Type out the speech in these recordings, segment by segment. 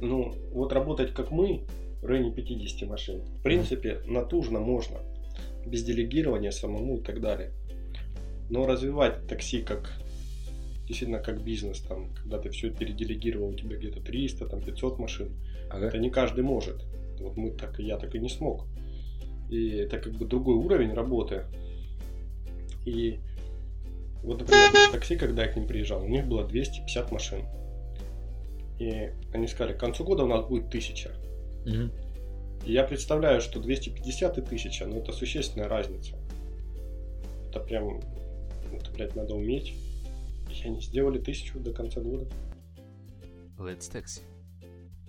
Ну, вот работать как мы, в районе 50 машин, в принципе, натужно можно. Без делегирования самому и так далее. Но развивать такси как действительно как бизнес, там, когда ты все переделегировал, у тебя где-то 300, там, 500 машин, ага. это не каждый может. Вот мы так, я так и не смог. И это как бы другой уровень работы. И вот, например, такси, когда я к ним приезжал, у них было 250 машин. И они сказали, к концу года у нас будет 1000. Угу. И я представляю, что 250 и 1000, ну это существенная разница. Это прям, это, блядь, надо уметь. И они сделали 1000 до конца года. Let's Taxi.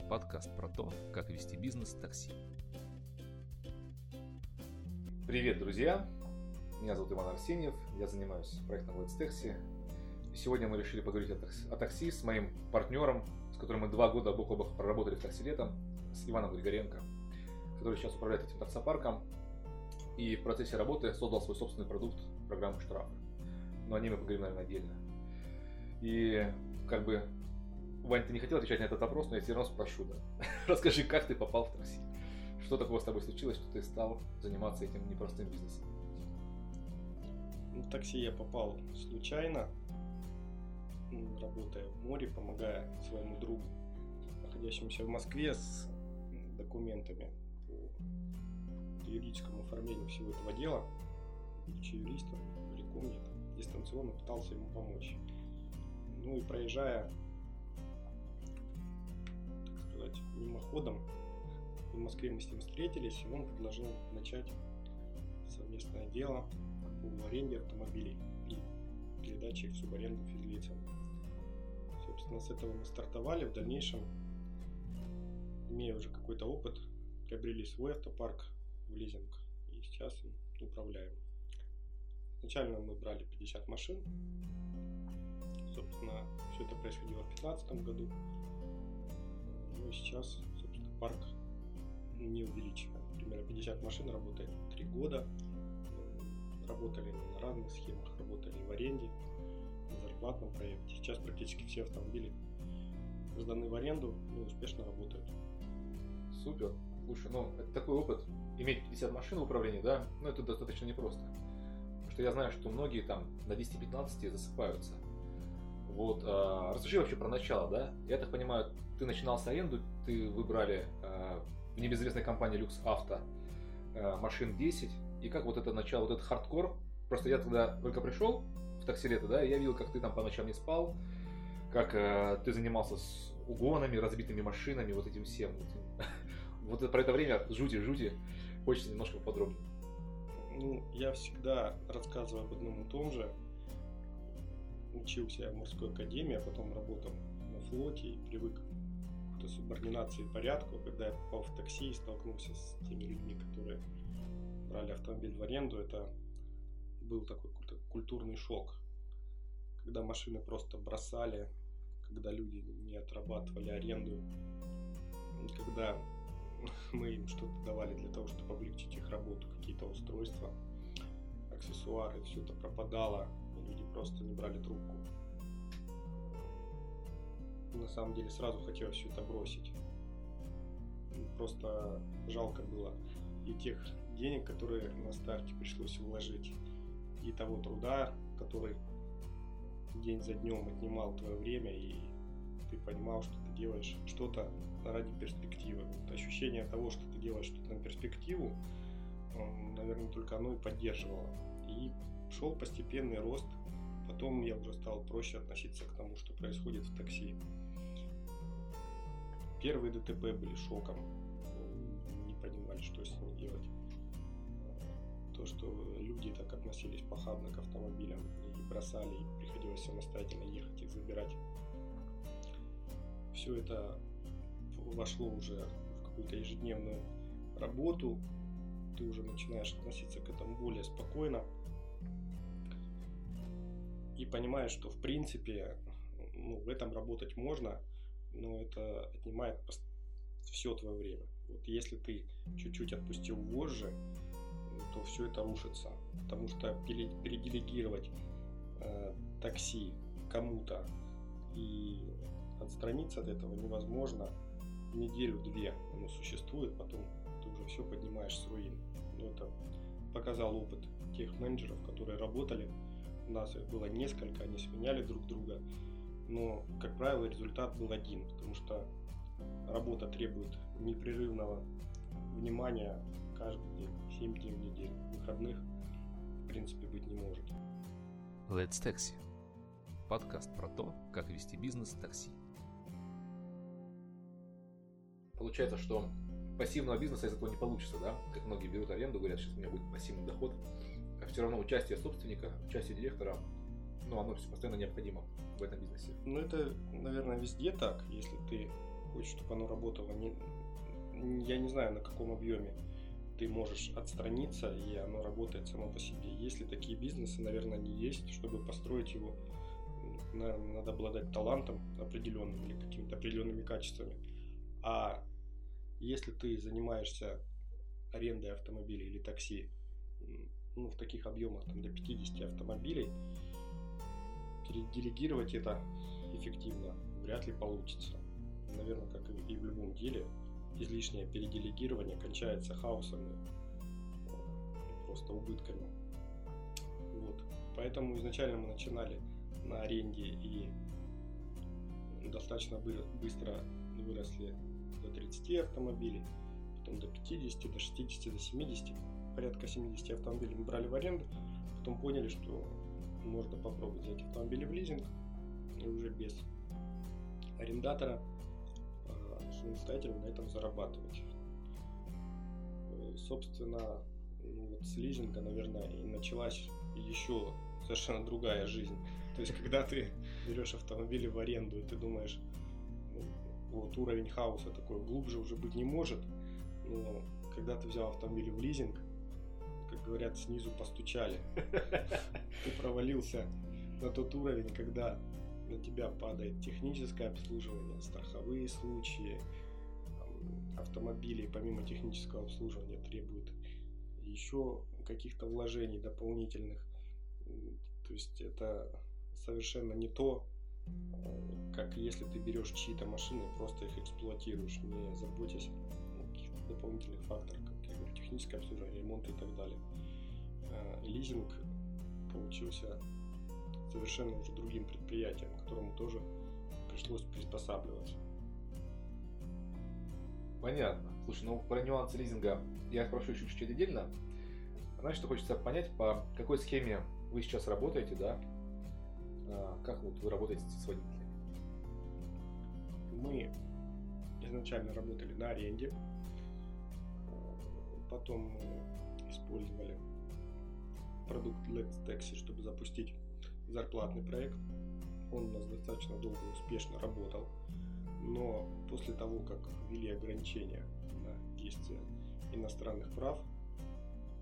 Подкаст про то, как вести бизнес в такси. Привет, друзья! Меня зовут Иван Арсеньев, я занимаюсь проектом Let's Taxi. Сегодня мы решили поговорить о такси, о такси с моим партнером, с которым мы два года бок о бок проработали в такси летом, с Иваном Григоренко, который сейчас управляет этим таксопарком и в процессе работы создал свой собственный продукт, программу штрафы. Но о ней мы поговорим, наверное, отдельно. И как бы, Вань, ты не хотел отвечать на этот вопрос, но я все равно спрошу, да. Расскажи, как ты попал в такси? Что такого с тобой случилось, что ты стал заниматься этим непростым бизнесом? В такси я попал случайно работая в море, помогая своему другу, находящемуся в Москве с документами по юридическому оформлению всего этого дела. Будучи юристом, далеко мне там, дистанционно пытался ему помочь. Ну и проезжая, так сказать, мимоходом, в Москве мы с ним встретились, и он предложил начать совместное дело по аренде автомобилей и передаче их в субаренду физлицам. Собственно, с этого мы стартовали. В дальнейшем, имея уже какой-то опыт, приобрели свой автопарк в лизинг и сейчас им управляем. Изначально мы брали 50 машин. Собственно, все это происходило в 2015 году. Ну и сейчас, собственно, парк не увеличиваем. Примерно 50 машин работает 3 года. Работали на разных схемах, работали в аренде, платном проекте. Сейчас практически все автомобили сданы в аренду и успешно работают. Супер. Слушай, ну это такой опыт, иметь 50 машин в управлении, да, ну это достаточно непросто. Потому что я знаю, что многие там на 10-15 засыпаются. Вот, а, расскажи вообще про начало, да? Я так понимаю, ты начинал с аренду, ты выбрали а, в небезызвестной компании Lux Auto а, машин 10, и как вот это начало, вот этот хардкор, просто я тогда только пришел, такси лето, да, я видел, как ты там по ночам не спал, как э, ты занимался с угонами, разбитыми машинами, вот этим всем. Вот, вот про это время жути-жути, хочется немножко подробнее. Ну, я всегда рассказываю об одном и том же. Учился в морской академии, а потом работал на флоте и привык к субординации и порядку. Когда я попал в такси и столкнулся с теми людьми, которые брали автомобиль в аренду, это был такой культурный шок, когда машины просто бросали, когда люди не отрабатывали аренду, когда мы им что-то давали для того, чтобы облегчить их работу, какие-то устройства, аксессуары, все это пропадало, и люди просто не брали трубку. На самом деле сразу хотелось все это бросить. Просто жалко было и тех денег, которые на старте пришлось вложить и того труда, который день за днем отнимал твое время, и ты понимал, что ты делаешь что-то ради перспективы. Вот ощущение того, что ты делаешь что-то на перспективу, наверное, только оно и поддерживало. И шел постепенный рост. Потом я уже стал проще относиться к тому, что происходит в такси. Первые ДТП были шоком. Не понимали, что с ними делать то, что люди так относились похабно к автомобилям и бросали, и приходилось самостоятельно ехать их забирать. Все это вошло уже в какую-то ежедневную работу, ты уже начинаешь относиться к этому более спокойно и понимаешь, что в принципе ну, в этом работать можно, но это отнимает все твое время. Вот если ты чуть-чуть отпустил вожжи, то все это рушится. Потому что переделегировать э, такси кому-то и отстраниться от этого невозможно. неделю-две оно существует, потом ты уже все поднимаешь с руин. Но это показал опыт тех менеджеров, которые работали. У нас их было несколько, они сменяли друг друга. Но, как правило, результат был один, потому что работа требует непрерывного внимания каждый день, 7 дней в неделю. Выходных, в принципе, быть не может. Let's Taxi. Подкаст про то, как вести бизнес в такси. Получается, что пассивного бизнеса из этого не получится, да? Как многие берут аренду, говорят, сейчас у меня будет пассивный доход. А все равно участие собственника, участие директора, ну, оно все постоянно необходимо в этом бизнесе. Ну, это, наверное, везде так, если ты хочешь, чтобы оно работало. Не, я не знаю, на каком объеме ты можешь отстраниться, и оно работает само по себе. Если такие бизнесы, наверное, не есть, чтобы построить его, наверное, надо обладать талантом определенным или какими-то определенными качествами. А если ты занимаешься арендой автомобилей или такси, ну, в таких объемах, там, до 50 автомобилей, делегировать это эффективно вряд ли получится. Наверное, как и в любом деле, излишнее переделегирование кончается хаосом и просто убытками. Вот. Поэтому изначально мы начинали на аренде и достаточно быстро выросли до 30 автомобилей, потом до 50, до 60, до 70, порядка 70 автомобилей мы брали в аренду, потом поняли, что можно попробовать взять автомобили в лизинг и уже без арендатора а, самостоятельно на этом зарабатывать. Э, собственно, ну вот с лизинга, наверное, и началась еще совершенно другая жизнь. То есть, когда ты берешь автомобили в аренду, и ты думаешь, вот уровень хаоса такой глубже уже быть не может. Но когда ты взял автомобиль в лизинг, как говорят, снизу постучали. Ты провалился на тот уровень, когда на тебя падает техническое обслуживание, страховые случаи, автомобили помимо технического обслуживания требуют еще каких-то вложений дополнительных. То есть это совершенно не то, как если ты берешь чьи-то машины и просто их эксплуатируешь, не заботясь о каких-то дополнительных факторах, как я говорю, техническое обслуживание, ремонт и так далее. А, лизинг получился совершенно уже другим предприятием, к которому тоже пришлось приспосабливаться. Понятно. Слушай, ну про нюансы лизинга я спрошу еще чуть-чуть отдельно. Знаешь, что хочется понять, по какой схеме вы сейчас работаете, да? А, как вот вы работаете с водителями? Мы изначально работали на аренде, потом мы использовали продукт Let's Taxi, чтобы запустить зарплатный проект. Он у нас достаточно долго успешно работал, но после того, как ввели ограничения на действие иностранных прав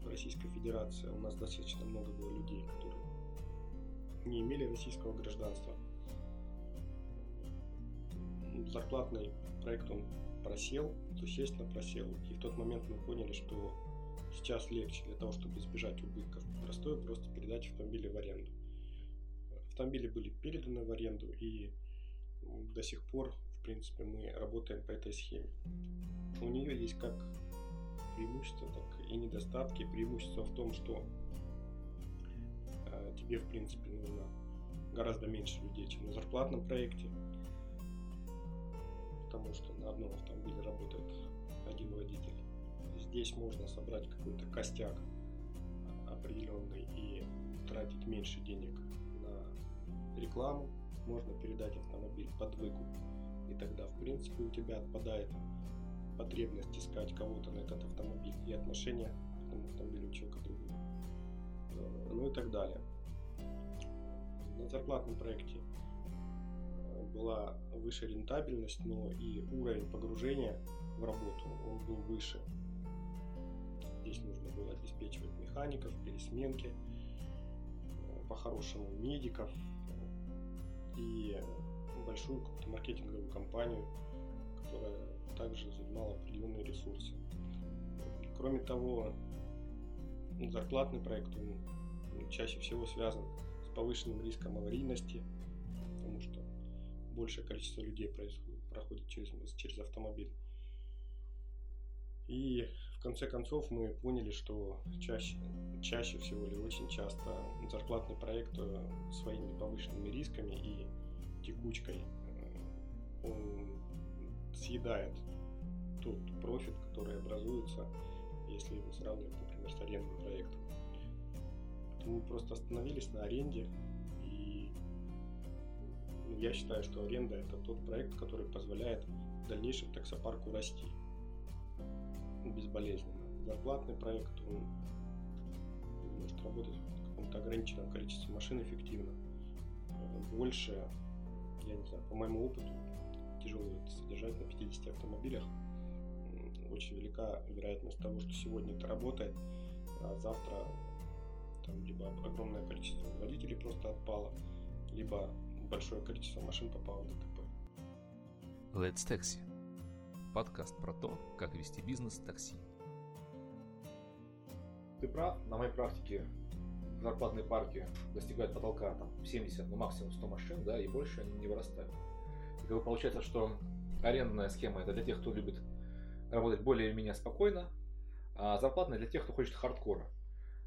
в Российской Федерации, у нас достаточно много было людей, которые не имели российского гражданства. Зарплатный проект он просел, естественно просел. И в тот момент мы поняли, что сейчас легче для того, чтобы избежать убытков. Простое просто передать автомобили в аренду. Автомобили были переданы в аренду и до сих пор, в принципе, мы работаем по этой схеме. У нее есть как преимущества, так и недостатки. Преимущество в том, что Э, тебе, в принципе, нужно гораздо меньше людей, чем на зарплатном проекте, потому что на одном автомобиле работает один водитель. Здесь можно собрать какой-то костяк определенный и тратить меньше денег рекламу, можно передать автомобиль под выкуп, и тогда, в принципе, у тебя отпадает потребность искать кого-то на этот автомобиль и отношения к этому автомобилю человека другого ну и так далее. На зарплатном проекте э, была выше рентабельность, но и уровень погружения в работу он был выше. Здесь нужно было обеспечивать механиков, пересменки, э, по-хорошему медиков и большую какую-то маркетинговую компанию, которая также занимала определенные ресурсы. Кроме того, зарплатный проект он чаще всего связан с повышенным риском аварийности, потому что большее количество людей происходит, проходит через, через автомобиль. И конце концов мы поняли, что чаще, чаще всего или очень часто зарплатный проект э, своими повышенными рисками и текучкой э, он съедает тот профит, который образуется, если его сравнивать, например, с арендным проектом. Мы просто остановились на аренде, и я считаю, что аренда это тот проект, который позволяет в дальнейшем таксопарку расти безболезненно. Зарплатный проект, он может работать в каком-то ограниченном количестве машин эффективно. Больше, я не знаю, по моему опыту, тяжело это содержать на 50 автомобилях. Очень велика вероятность того, что сегодня это работает, а завтра там либо огромное количество водителей просто отпало, либо большое количество машин попало в ДТП. Let's Taxi. Подкаст про то, как вести бизнес такси. Ты прав, на моей практике зарплатные парки достигают потолка там 70, ну максимум 100 машин, да, и больше они не вырастают. И как бы получается, что арендная схема это для тех, кто любит работать более-менее спокойно, а зарплатная для тех, кто хочет хардкора.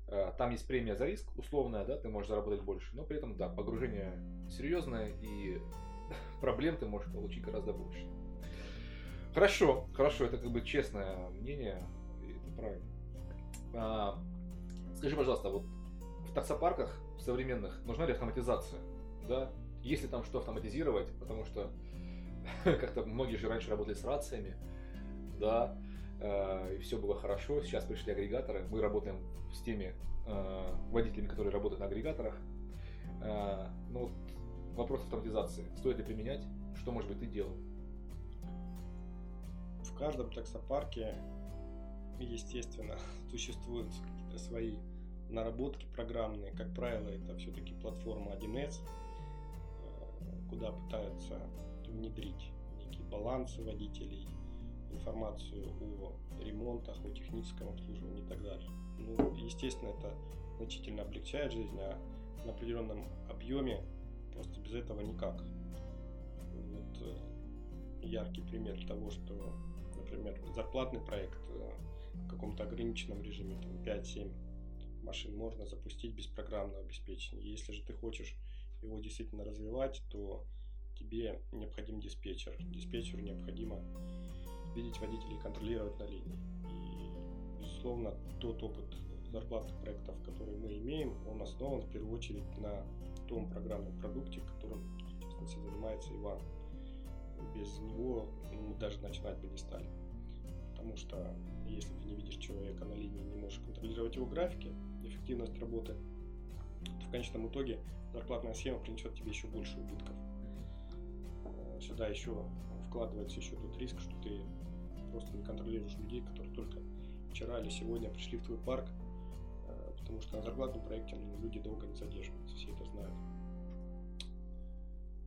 Э, там есть премия за риск, условная, да, ты можешь заработать больше, но при этом, да, погружение серьезное и проблем ты можешь получить гораздо больше. Хорошо, хорошо, это как бы честное мнение, и это правильно. А, скажи, пожалуйста, вот в таксопарках современных нужна ли автоматизация? Да? Если там что автоматизировать, потому что как-то многие же раньше работали с рациями, да, Э, и все было хорошо. Сейчас пришли агрегаторы. Мы работаем с теми э, водителями, которые работают на агрегаторах. Э, ну, вот вопрос автоматизации. Стоит ли применять? Что, может быть, ты делал? Каждом таксопарке, естественно, существуют какие-то свои наработки программные. Как правило, это все-таки платформа 1С, куда пытаются внедрить некие балансы водителей, информацию о ремонтах, о техническом обслуживании и так далее. Ну, естественно, это значительно облегчает жизнь, а на определенном объеме просто без этого никак. Вот э, яркий пример того, что, например, зарплатный проект э, в каком-то ограниченном режиме, там 5-7 машин можно запустить без программного обеспечения. Если же ты хочешь его действительно развивать, то тебе необходим диспетчер. Диспетчеру необходимо видеть водителей контролировать на линии. И, безусловно, тот опыт зарплатных проектов, которые мы имеем, он основан в первую очередь на том программном продукте, которым, занимается Иван. Без него мы даже начинать бы не стали. Потому что если ты не видишь человека на линии, не можешь контролировать его графики, эффективность работы, то в конечном итоге зарплатная схема принесет тебе еще больше убытков. Сюда еще вкладывается еще тот риск, что ты просто не контролируешь людей, которые только вчера или сегодня пришли в твой парк, э, потому что на зарплатном проекте ну, люди долго не задерживаются, все это знают.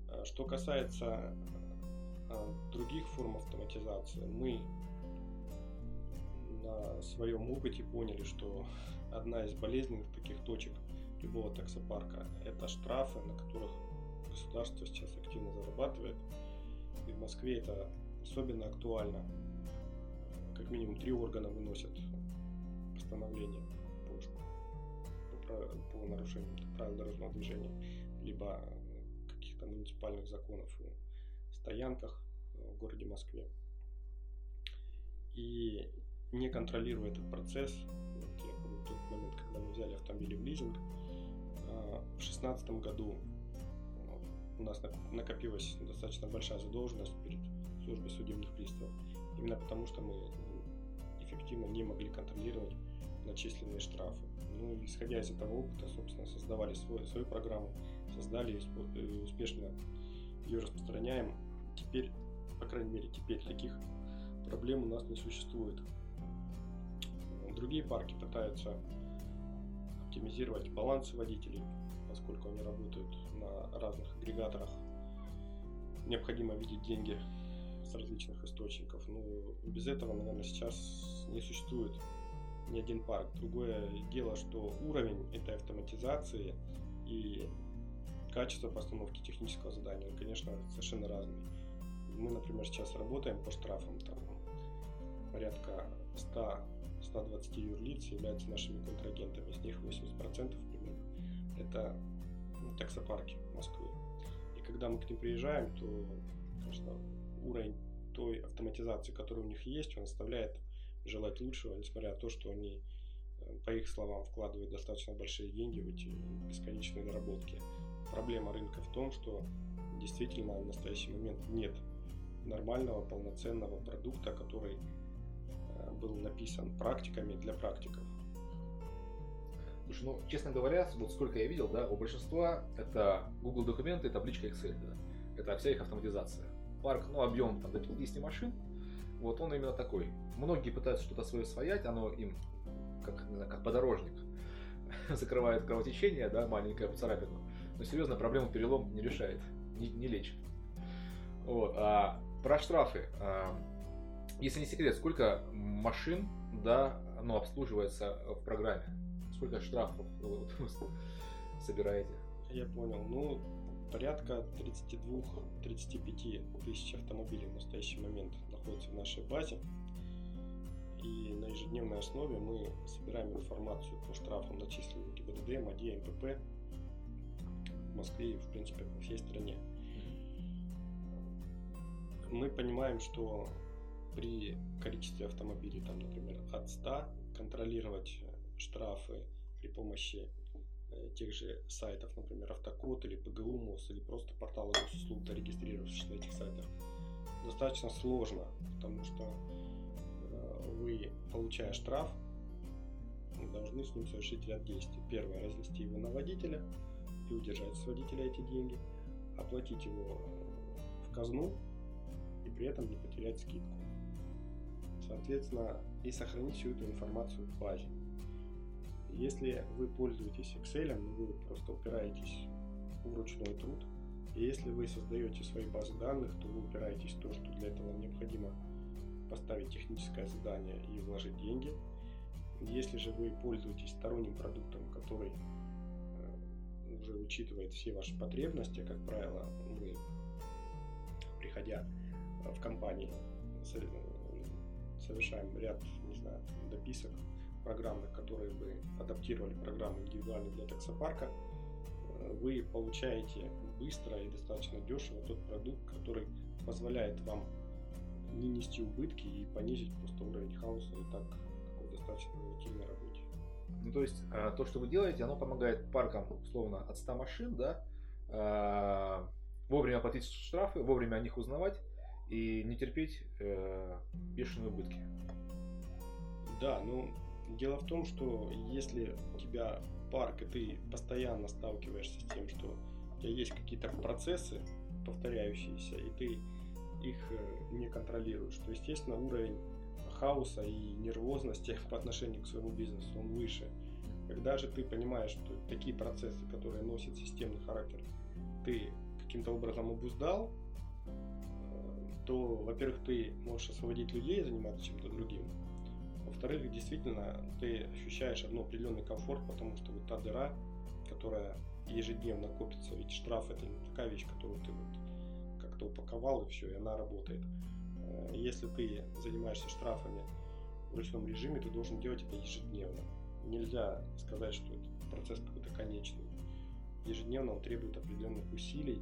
А что касается э, других форм автоматизации, мы на своем опыте поняли, что одна из болезненных таких точек любого таксопарка – это штрафы, на которых государство сейчас активно зарабатывает. И в Москве это особенно актуально как минимум три органа выносят постановление по, по, нарушениям правил дорожного движения, либо каких-то муниципальных законов о стоянках в городе Москве. И не контролируя этот процесс, вот я помню тот момент, когда мы взяли автомобили в лизинг, а, в 2016 году у нас накопилась достаточно большая задолженность перед службой судебных приставов, именно потому что мы эффективно не могли контролировать начисленные штрафы. Ну, исходя из этого опыта, собственно, создавали свой, свою программу, создали и успешно ее распространяем. Теперь, по крайней мере, теперь таких проблем у нас не существует. Другие парки пытаются оптимизировать балансы водителей, поскольку они работают на разных агрегаторах. Необходимо видеть деньги с различных источников. Ну, без этого, наверное, сейчас не существует ни один парк. Другое дело, что уровень этой автоматизации и качество постановки технического задания, он, конечно, совершенно разный. Мы, например, сейчас работаем по штрафам, там порядка 100-120 юрлиц являются нашими контрагентами. Из них 80% примерно это ну, таксопарки Москвы. И когда мы к ним приезжаем, то, конечно, уровень той автоматизации, которая у них есть, он оставляет желать лучшего, несмотря на то, что они, э, по их словам, вкладывают достаточно большие деньги в эти бесконечные наработки. Проблема рынка в том, что действительно в настоящий момент нет нормального, полноценного продукта, который э, был написан практиками для практиков. Слушай, ну, честно говоря, вот сколько я видел, да, у большинства это Google документы, табличка Excel, да. Это вся их автоматизация. Парк, ну, объем там до 50 машин, вот он именно такой. Многие пытаются что-то свое своять, оно им как, не знаю, как подорожник закрывает кровотечение, да, маленькое царапину. Но серьезно, проблему перелом не решает, не, не лечит. Вот. А про штрафы. А, если не секрет, сколько машин, да, ну, обслуживается в программе? Сколько штрафов вы собираете? Я понял. Ну, порядка 32-35 тысяч автомобилей в настоящий момент находится в нашей базе. И на ежедневной основе мы собираем информацию по штрафам, начисленным ГИБДД, МАДИ, МПП в Москве и, в принципе, по всей стране. Мы понимаем, что при количестве автомобилей, там, например, от 100, контролировать штрафы при помощи э, тех же сайтов, например, Автокод или ПГУ МОС, или просто порталы госуслуг, зарегистрировавшись на этих сайтах, достаточно сложно, потому что э, вы, получая штраф, должны с ним совершить ряд действий. Первое, разнести его на водителя и удержать с водителя эти деньги, оплатить его в казну при этом не потерять скидку. Соответственно, и сохранить всю эту информацию в базе. Если вы пользуетесь Excel, вы просто упираетесь в ручной труд, и если вы создаете свои базы данных, то вы упираетесь в то, что для этого необходимо поставить техническое задание и вложить деньги. Если же вы пользуетесь сторонним продуктом, который э, уже учитывает все ваши потребности, как правило, вы, приходя в компании, совершаем ряд, не знаю, дописок программных, которые бы адаптировали программу индивидуально для таксопарка, вы получаете быстро и достаточно дешево тот продукт, который позволяет вам не нести убытки и понизить просто уровень хаоса и так такой достаточно волатильной работе. Ну, то есть, а, то, что вы делаете, оно помогает паркам, условно, от 100 машин, да, а, вовремя платить штрафы, вовремя о них узнавать и не терпеть э, бешеные убытки. Да, ну, дело в том, что если у тебя парк, и ты постоянно сталкиваешься с тем, что у тебя есть какие-то процессы повторяющиеся, и ты их э, не контролируешь, то, естественно, уровень хаоса и нервозности по отношению к своему бизнесу, он выше. Когда же ты понимаешь, что такие процессы, которые носят системный характер, ты каким-то образом обуздал, то, во-первых, ты можешь освободить людей и заниматься чем-то другим, во-вторых, действительно, ты ощущаешь одну определенный комфорт, потому что вот та дыра, которая ежедневно копится, ведь штраф это не такая вещь, которую ты вот как-то упаковал и все, и она работает. Э, если ты занимаешься штрафами в ручном режиме, ты должен делать это ежедневно. Нельзя сказать, что это процесс какой-то конечный. Ежедневно он требует определенных усилий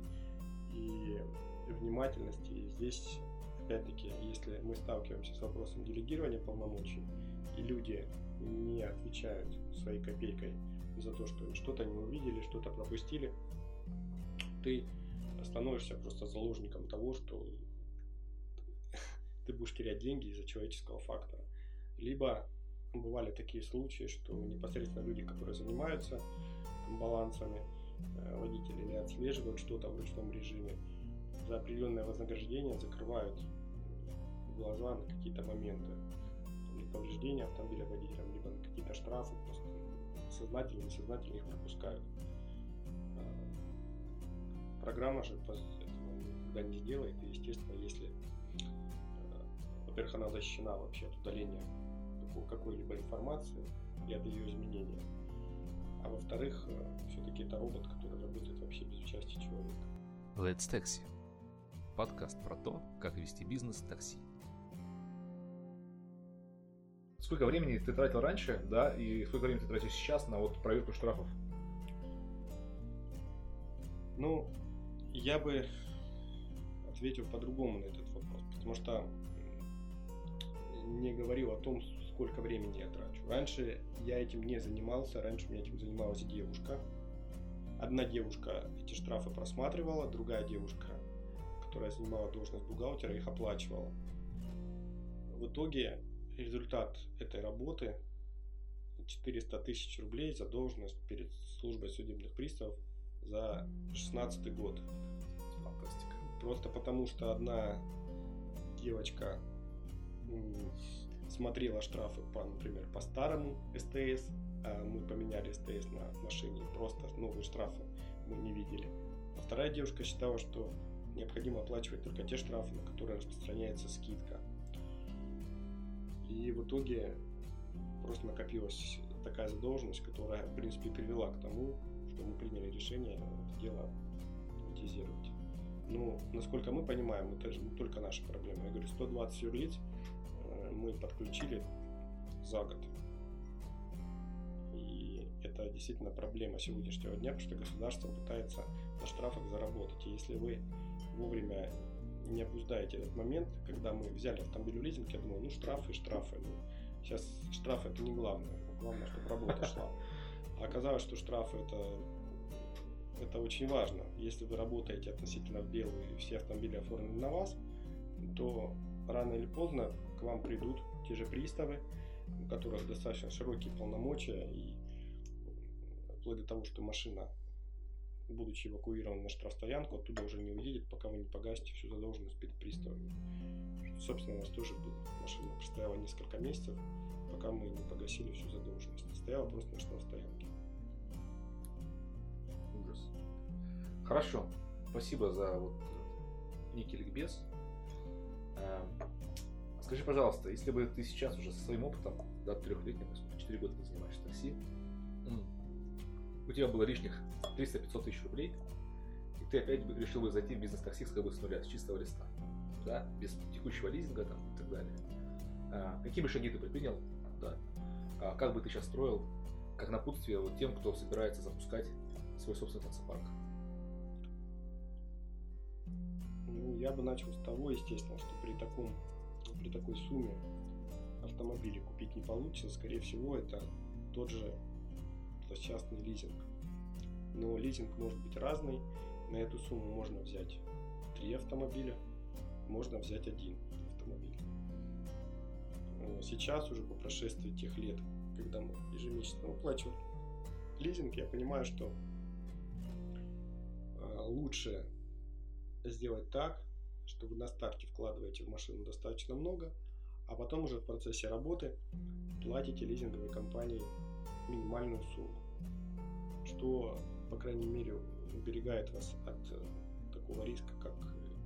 и внимательности. И здесь, опять-таки, если мы сталкиваемся с вопросом делегирования полномочий, и люди не отвечают своей копейкой за то, что что-то не увидели, что-то пропустили, ты становишься просто заложником того, что ты будешь терять деньги из-за человеческого фактора. Либо бывали такие случаи, что непосредственно люди, которые занимаются балансами, э, водители или отслеживают что-то в ручном режиме, за определенное вознаграждение закрывают глаза на какие-то моменты повреждения автомобиля водителям, либо на какие-то штрафы, просто сознательно, несознательно их пропускают. А, программа же этого никогда не сделает, и, естественно, если, а, во-первых, она защищена вообще от удаления какой-либо информации и от ее изменения, а во-вторых, а, все-таки это робот, который работает вообще без участия человека. Let's Taxi. Подкаст про то, как вести бизнес такси. сколько времени ты тратил раньше, да, и сколько времени ты тратишь сейчас на вот проверку штрафов? Ну, я бы ответил по-другому на этот вопрос, потому что не говорил о том, сколько времени я трачу. Раньше я этим не занимался, раньше у меня этим занималась девушка. Одна девушка эти штрафы просматривала, другая девушка, которая занимала должность бухгалтера, их оплачивала. В итоге результат этой работы 400 тысяч рублей за должность перед службой судебных приставов за 16 год. Фантастика. Просто потому, что одна девочка смотрела штрафы, по, например, по старому СТС, а мы поменяли СТС на машине, просто новые штрафы мы не видели. А вторая девушка считала, что необходимо оплачивать только те штрафы, на которые распространяется скидка. И в итоге просто накопилась такая задолженность, которая, в принципе, привела к тому, что мы приняли решение это дело автоматизировать. Ну, насколько мы понимаем, это же не только наша проблема. Я говорю, 120 юрлиц э, мы подключили за год. И это действительно проблема сегодняшнего дня, потому что государство пытается на штрафах заработать. И если вы вовремя не обуздаете этот момент, когда мы взяли автомобиль в лизинг, я думал, ну штрафы, штрафы. Ну, сейчас штрафы это не главное. Главное, чтобы работа шла. А оказалось, что штрафы это, это очень важно. Если вы работаете относительно в белую и все автомобили оформлены на вас, то рано или поздно к вам придут те же приставы, у которых достаточно широкие полномочия и вплоть до того, что машина будучи эвакуирован на штрафстоянку, оттуда уже не уедет, пока вы не погасите всю задолженность перед приставами. Собственно, у нас тоже было. Машина простояла несколько месяцев, пока мы не погасили всю задолженность. Стояла просто на штрафстоянке. Ужас. Хорошо. Спасибо за вот некий ликбез. Эм, скажи, пожалуйста, если бы ты сейчас уже со своим опытом, да, трехлетним, 4 года ты занимаешься такси, у тебя было лишних 300-500 тысяч рублей, и ты опять решил бы зайти в бизнес-такси как бы с нуля, с чистого листа, да, без текущего лизинга там и так далее. А, какие бы шаги ты предпринял, да, а, как бы ты сейчас строил, как напутствие вот тем, кто собирается запускать свой собственный таксопарк? Ну, я бы начал с того, естественно, что при таком, при такой сумме автомобили купить не получится. Скорее всего, это тот же частный лизинг. Но лизинг может быть разный. На эту сумму можно взять три автомобиля, можно взять один автомобиль. Сейчас уже по прошествии тех лет, когда мы ежемесячно выплачиваем лизинг, я понимаю, что а, лучше сделать так, что вы на старте вкладываете в машину достаточно много, а потом уже в процессе работы платите лизинговой компании минимальную сумму, что, по крайней мере, уберегает вас от э, такого риска, как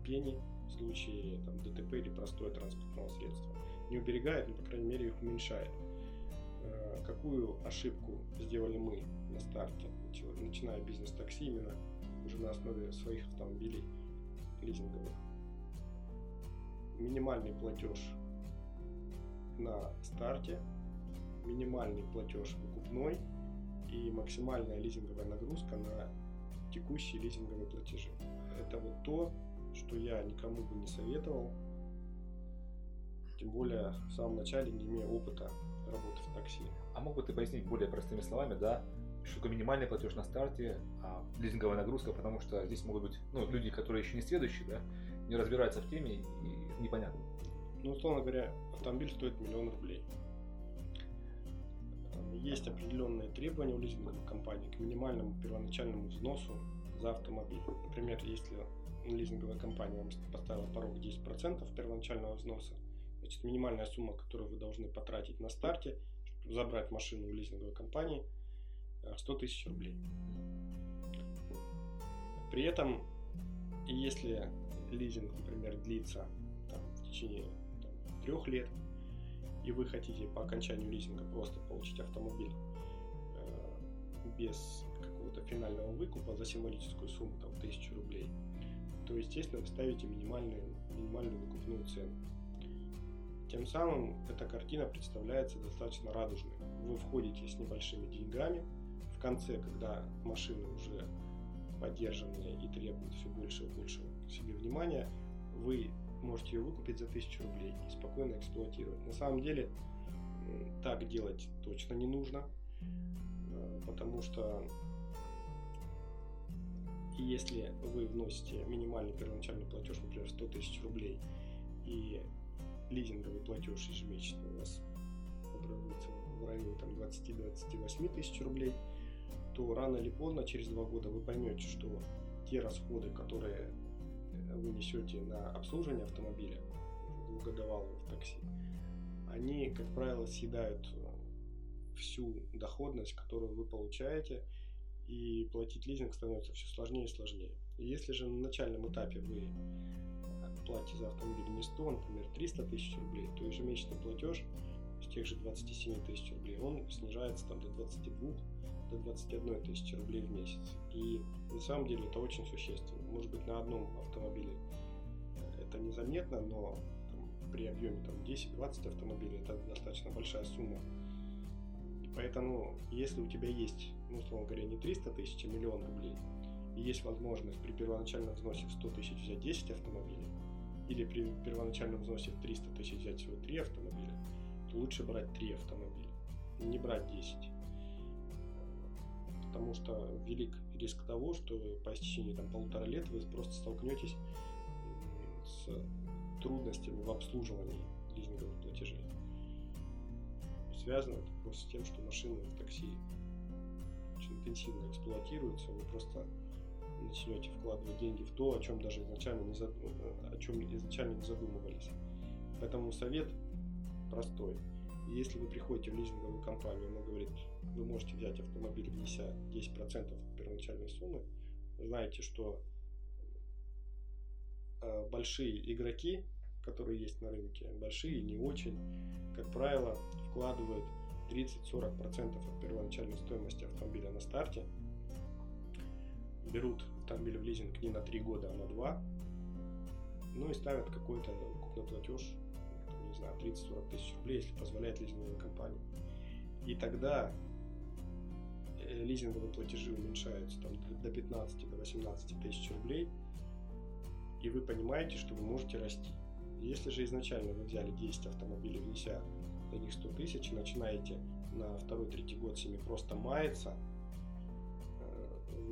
пени в случае там, ДТП или простое транспортного средства. Не уберегает, но, по крайней мере, их уменьшает. Э, какую ошибку сделали мы на старте, начиная бизнес-такси именно уже на основе своих автомобилей лизинговых? Минимальный платеж на старте, минимальный платеж выкупной и максимальная лизинговая нагрузка на текущие лизинговые платежи. Это вот то, что я никому бы не советовал, тем более в самом начале, не имея опыта работы в такси. А мог бы ты пояснить более простыми словами, да, что такое минимальный платеж на старте, а лизинговая нагрузка, потому что здесь могут быть ну, люди, которые еще не следующие, да, не разбираются в теме и непонятно. Ну, условно говоря, автомобиль стоит миллион рублей есть определенные требования у лизинговой компании к минимальному первоначальному взносу за автомобиль. Например, если лизинговая компания вам поставила порог 10% первоначального взноса, значит минимальная сумма, которую вы должны потратить на старте, чтобы забрать машину у лизинговой компании, 100 э, тысяч рублей. При этом, если лизинг, например, длится там, в течение там, трех лет, и вы хотите по окончанию лизинга просто получить автомобиль э, без какого-то финального выкупа за символическую сумму, там, 1000 рублей, то, естественно, вы ставите минимальную, минимальную выкупную цену. Тем самым эта картина представляется достаточно радужной. Вы входите с небольшими деньгами, в конце, когда машины уже поддержанные и требуют все больше и больше к себе внимания, вы можете ее выкупить за 1000 рублей и спокойно эксплуатировать. На самом деле так делать точно не нужно, э, потому что если вы вносите минимальный первоначальный платеж, например, 100 тысяч рублей, и лизинговый платеж ежемесячный у вас образуется в районе там, 20-28 тысяч рублей, то рано или поздно, через два года, вы поймете, что те расходы, которые вы несете на обслуживание автомобиля двухгодовалого в такси, они, как правило, съедают э, всю доходность, которую вы получаете, и платить лизинг становится все сложнее и сложнее. Если же на начальном этапе вы платите за автомобиль не 100, например, 300 тысяч рублей, то ежемесячный платеж с тех же 27 тысяч рублей, он снижается там до 22, до 21 тысячи рублей в месяц. И на самом деле это очень существенно. Может быть, на одном автомобиле это незаметно, но там, при объеме там, 10-20 автомобилей это достаточно большая сумма. И поэтому, если у тебя есть, ну, условно говоря, не 300 тысяч, а миллион рублей, и есть возможность при первоначальном взносе в 100 тысяч взять 10 автомобилей, или при первоначальном взносе в 300 тысяч взять всего 3 автомобиля, то лучше брать 3 автомобиля, не брать 10. Потому что велик риск того, что по истечении там, полутора лет вы просто столкнетесь с трудностями в обслуживании лизинговых платежей. Связано это просто с тем, что машины в такси очень интенсивно эксплуатируются, вы просто начнете вкладывать деньги в то, о чем даже изначально не, зад... о чем изначально не задумывались. Поэтому совет простой. Если вы приходите в лизинговую компанию, она говорит, вы можете взять автомобиль, внеся 10% первоначальной суммы, знаете, что э, большие игроки, которые есть на рынке, большие, не очень, как правило, вкладывают 30-40% от первоначальной стоимости автомобиля на старте, берут автомобиль в лизинг не на 3 года, а на 2, ну и ставят какой-то купный платеж, не знаю, 30-40 тысяч рублей, если позволяет лизинговая компания. И тогда э, лизинговые платежи уменьшаются там, до 15 до 18 тысяч рублей, и вы понимаете, что вы можете расти. Если же изначально вы взяли 10 автомобилей, внеся на них 100 тысяч, и начинаете на второй-третий год с ними просто маяться,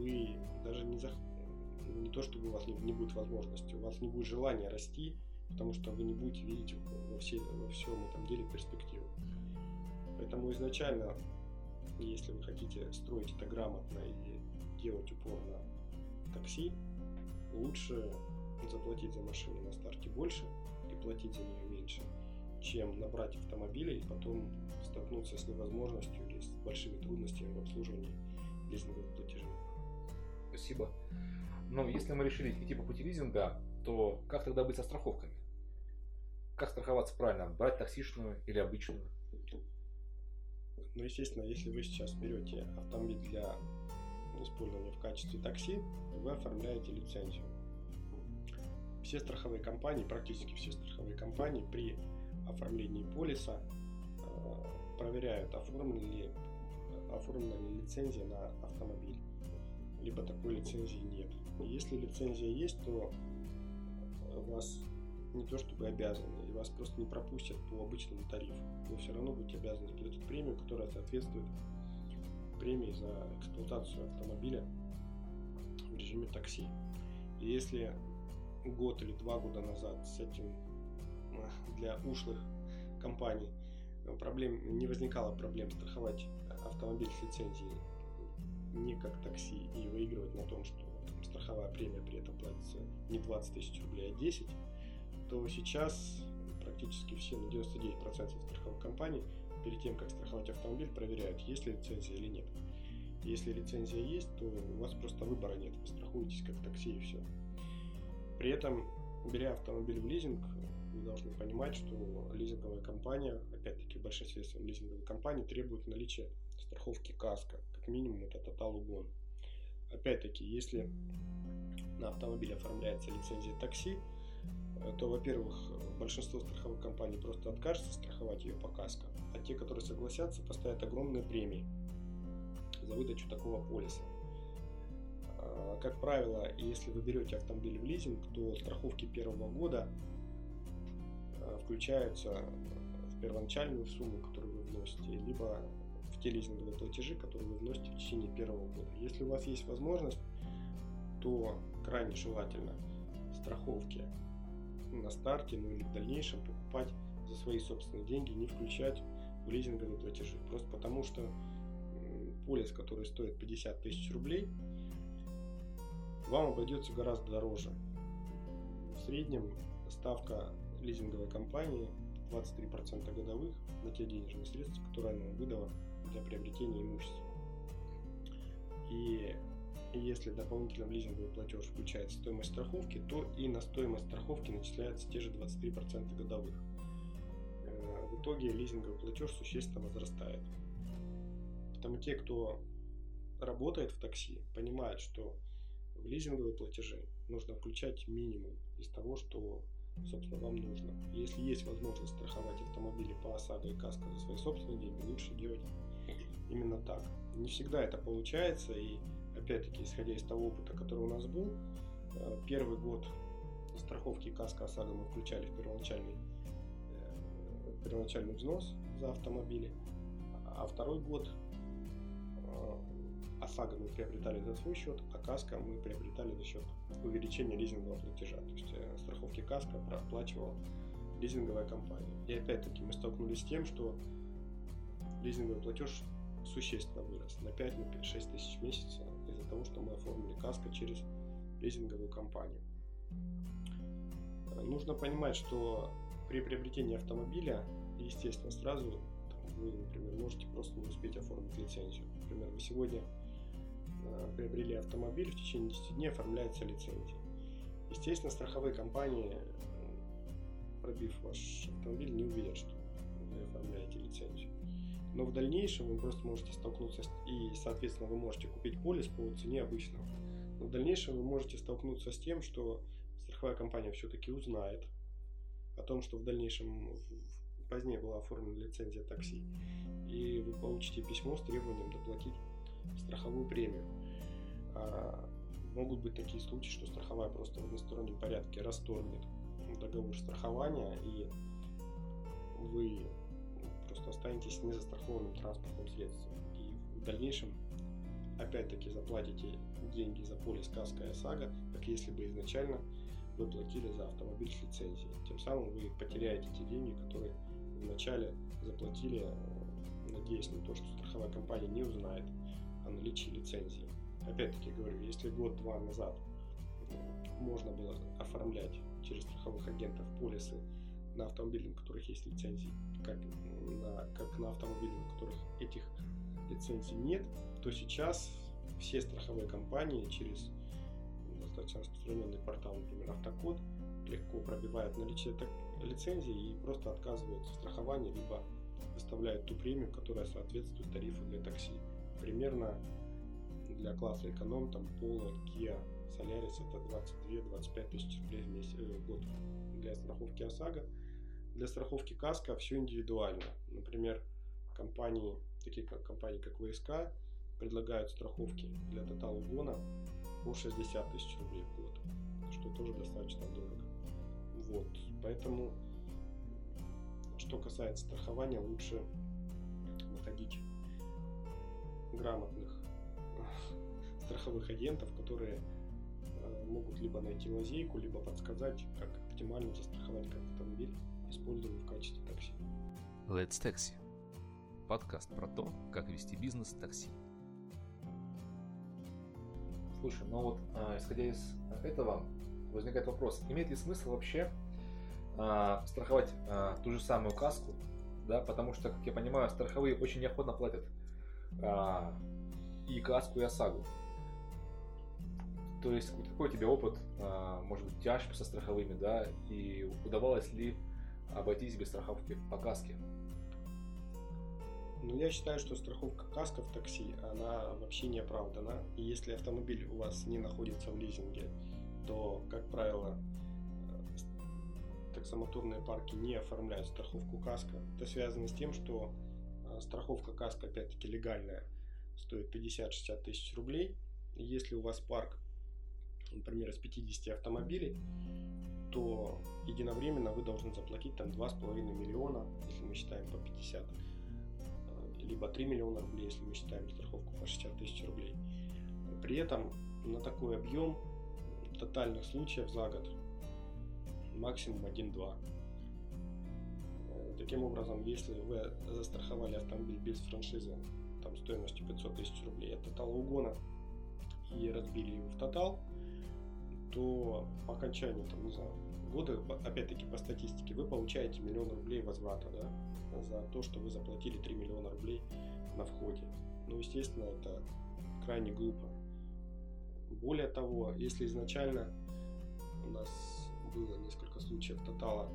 вы даже не, зах... не то, чтобы у вас не, не будет возможности, у вас не будет желания расти, потому что вы не будете видеть во, все, во всем этом деле перспективу. Поэтому изначально, если вы хотите строить это грамотно и делать упор на такси, лучше заплатить за машину на старте больше и платить за нее меньше, чем набрать автомобили и потом столкнуться с невозможностью или с большими трудностями в обслуживании лизинговых платежей спасибо. Но если мы решили идти по пути лизинга, то как тогда быть со страховками? Как страховаться правильно? Брать таксишную или обычную? Ну, естественно, если вы сейчас берете автомобиль для использования в качестве такси, вы оформляете лицензию. Все страховые компании, практически все страховые компании при оформлении полиса э, проверяют, оформлена ли, оформлена ли лицензия на автомобиль либо такой лицензии нет. Если лицензия есть, то вас не то чтобы обязаны, и вас просто не пропустят по обычному тарифу. Вы все равно будете обязаны платить премию, которая соответствует премии за эксплуатацию автомобиля в режиме такси. И если год или два года назад с этим э, для ушлых компаний проблем не возникало проблем страховать автомобиль с лицензией не как такси и выигрывать на том, что страховая премия при этом платится не 20 тысяч рублей, а 10, то сейчас практически все, ну 99% страховых компаний перед тем, как страховать автомобиль, проверяют, есть ли лицензия или нет. Если лицензия есть, то у вас просто выбора нет, вы страхуетесь как такси и все. При этом, беря автомобиль в лизинг, вы должны понимать, что лизинговая компания, опять-таки в большинстве своем лизинговой компании требует наличия страховки КАСКО, как минимум это тотал угон. Опять-таки, если на автомобиле оформляется лицензия такси, то, во-первых, большинство страховых компаний просто откажется страховать ее по каско, а те, которые согласятся, поставят огромные премии за выдачу такого полиса. А, как правило, если вы берете автомобиль в лизинг, то страховки первого года а, включаются в первоначальную сумму, которую вы вносите, либо в те лизинговые платежи, которые вы вносите в течение первого года. Если у вас есть возможность, то крайне желательно страховки на старте, ну или в дальнейшем покупать за свои собственные деньги, не включать в лизинговые платежи. Просто потому что полис, который стоит 50 тысяч рублей, вам обойдется гораздо дороже. В среднем ставка лизинговой компании 23% годовых на те денежные средства, которые она выдала для приобретения имущества. И если дополнительно в лизинговый платеж включается стоимость страховки, то и на стоимость страховки начисляются те же 23% годовых. Э, в итоге лизинговый платеж существенно возрастает. Потому те, кто работает в такси, понимают, что в лизинговые платежи нужно включать минимум из того, что, собственно, вам нужно. Если есть возможность страховать автомобили по ОСАГО и КАСКО за свои собственные деньги, лучше делать именно так. Не всегда это получается, и опять-таки, исходя из того опыта, который у нас был, э, первый год страховки КАСКО ОСАГО мы включали в первоначальный, э, первоначальный взнос за автомобили, а второй год ОСАГО мы приобретали за свой счет, а КАСКО мы приобретали за счет увеличения лизингового платежа. То есть э, страховки КАСКО проплачивала лизинговая компания. И опять-таки мы столкнулись с тем, что лизинговый платеж существенно вырос на 5-6 тысяч в месяц из-за того, что мы оформили КАСКО через лизинговую компанию. Э, нужно понимать, что при приобретении автомобиля, естественно, сразу вы, например, можете просто не успеть оформить лицензию. Например, вы сегодня Э, приобрели автомобиль, в течение 10 дней оформляется лицензия. Естественно, страховые компании, пробив ваш автомобиль, не увидят, что вы оформляете лицензию. Но в дальнейшем вы просто можете столкнуться и, соответственно, вы можете купить полис по цене обычного. Но в дальнейшем вы можете столкнуться с тем, что страховая компания все-таки узнает о том, что в дальнейшем позднее была оформлена лицензия такси, и вы получите письмо с требованием доплатить страховую премию. А могут быть такие случаи, что страховая просто в одностороннем порядке расторгнет договор страхования, и вы останетесь незастрахованным транспортным средством. И в дальнейшем опять-таки заплатите деньги за полис КАСКО и ОСАГО, как если бы изначально вы платили за автомобиль с лицензией. Тем самым вы потеряете те деньги, которые вначале заплатили, надеясь на то, что страховая компания не узнает о наличии лицензии. Опять-таки говорю, если год-два назад можно было оформлять через страховых агентов полисы на автомобили, на которых есть лицензии, как на, как на автомобили, на которых этих лицензий нет, то сейчас все страховые компании через достаточно распространенный портал, например, Автокод, легко пробивают наличие лицензии и просто отказываются в страховании, либо выставляют ту премию, которая соответствует тарифу для такси примерно для класса эконом, там Polo, Kia, Solaris это 22-25 тысяч рублей в, месяц, э, в год для страховки ОСАГО. Для страховки КАСКО все индивидуально. Например, компании, такие как компании, как ВСК, предлагают страховки для тотал угона по 60 тысяч рублей в год, что тоже достаточно дорого. Вот, поэтому, что касается страхования, лучше находить грамотных страховых агентов, которые э, могут либо найти лазейку, либо подсказать, как оптимально застраховать автомобиль, используя в качестве такси. Let's Taxi. Подкаст про то, как вести бизнес такси. Слушай, ну вот, а, исходя из этого, возникает вопрос, имеет ли смысл вообще а, страховать а, ту же самую каску, да, потому что, как я понимаю, страховые очень неохотно платят а, и каску, и ОСАГО. То есть какой у тебя опыт, может быть, тяжб со страховыми, да, и удавалось ли обойтись без страховки по каске? Ну, я считаю, что страховка каска в такси, она вообще не оправдана. И если автомобиль у вас не находится в лизинге, то, как правило, таксомоторные парки не оформляют страховку каска. Это связано с тем, что а, страховка каска, опять-таки, легальная, стоит 50-60 тысяч рублей. И если у вас парк, например, из 50 автомобилей, то единовременно вы должны заплатить там 2,5 миллиона, если мы считаем по 50, а, либо 3 миллиона рублей, если мы считаем страховку по 60 тысяч рублей. При этом на такой объем тотальных случаев за год максимум 1-2. Э, таким образом, если вы застраховали автомобиль без франшизы там, стоимостью 500 тысяч рублей от тотала угона и разбили его в тотал, то по окончанию, там, не знаю, года, опять-таки по статистике, вы получаете миллион рублей возврата да, за то, что вы заплатили 3 миллиона рублей на входе. Ну, естественно, это крайне глупо. Более того, если изначально у нас было несколько случаев тотала,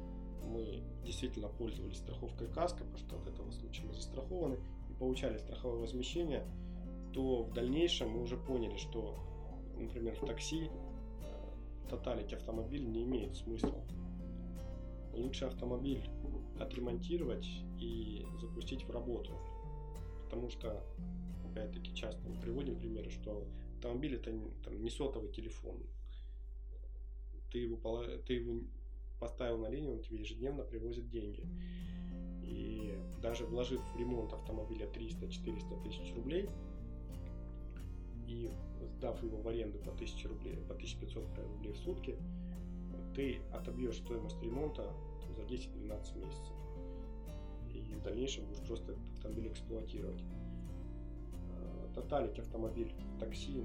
мы действительно пользовались страховкой КАСКО, потому что от этого случая мы застрахованы, и получали страховое возмещение, то в дальнейшем мы уже поняли, что, например, в такси тоталить автомобиль не имеет смысла. Лучше автомобиль отремонтировать и запустить в работу. Потому что, опять-таки, часто мы приводим примеры, что автомобиль это там, не сотовый телефон. Ты его, ты его поставил на линию, он тебе ежедневно привозит деньги. И даже вложив в ремонт автомобиля 300-400 тысяч рублей и сдав его в аренду по 1000 рублей, по 1500 рублей в сутки, ты отобьешь стоимость ремонта за 10-12 месяцев. И в дальнейшем будешь просто автомобиль эксплуатировать тоталить автомобиль, такси,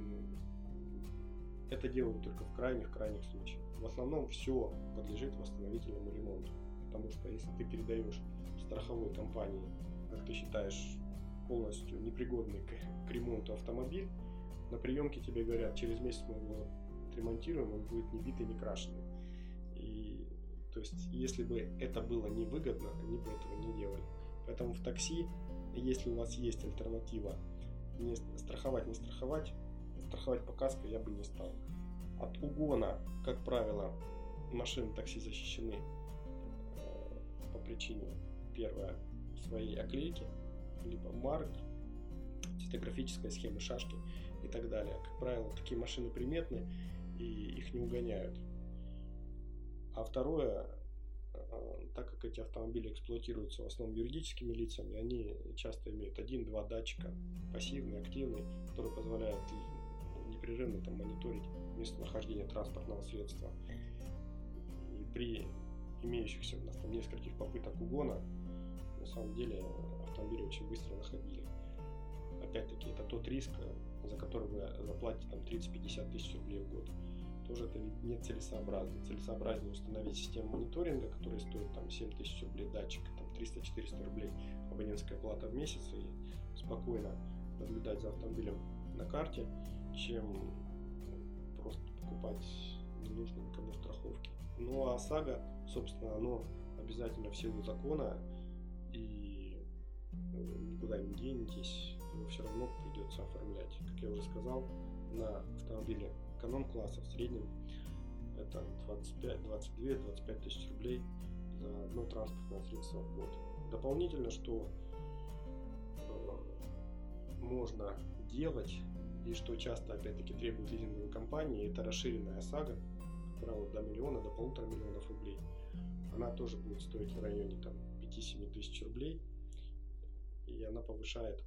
это делают только в крайних-крайних случаях. В основном все подлежит восстановительному ремонту. Потому что если ты передаешь страховой компании, как ты считаешь, полностью непригодный к, к ремонту автомобиль, на приемке тебе говорят, через месяц мы его отремонтируем, он будет не битый, не крашеный. И то есть, если бы это было невыгодно, они бы этого не делали. Поэтому в такси, если у вас есть альтернатива не страховать, не страховать, страховать по каско я бы не стал. От угона, как правило, машины такси защищены э, по причине, первое, своей оклейки, либо марк, цветографической схемы шашки и так далее. Как правило, такие машины приметны и их не угоняют. А второе, Э, так как эти автомобили эксплуатируются в основном юридическими лицами, они часто имеют один-два датчика, пассивный, активный, которые позволяют непрерывно там, мониторить местонахождение транспортного средства. И при имеющихся там нескольких попыток угона, на самом деле автомобили очень быстро находили. Опять-таки, это тот риск, за который вы заплатите там 30-50 тысяч рублей в год тоже это не целесообразно. Целесообразнее установить систему мониторинга, которая стоит там 7 тысяч рублей датчик, там 300-400 рублей абонентская плата в месяц и спокойно наблюдать за автомобилем на карте, чем просто покупать ненужные никому страховки. Ну а ОСАГО, собственно, оно обязательно в силу закона и никуда не денетесь, его все равно придется оформлять. Как я уже сказал, на автомобиле эконом-класса в среднем это 25-22-25 тысяч рублей за одно транспортное средство в год. Дополнительно, что э, можно делать и что часто опять-таки требуют лизинговые компании, это расширенная ОСАГО, как правило, до миллиона, до полутора миллионов рублей. Она тоже будет стоить в районе там, 5-7 тысяч рублей, и она повышает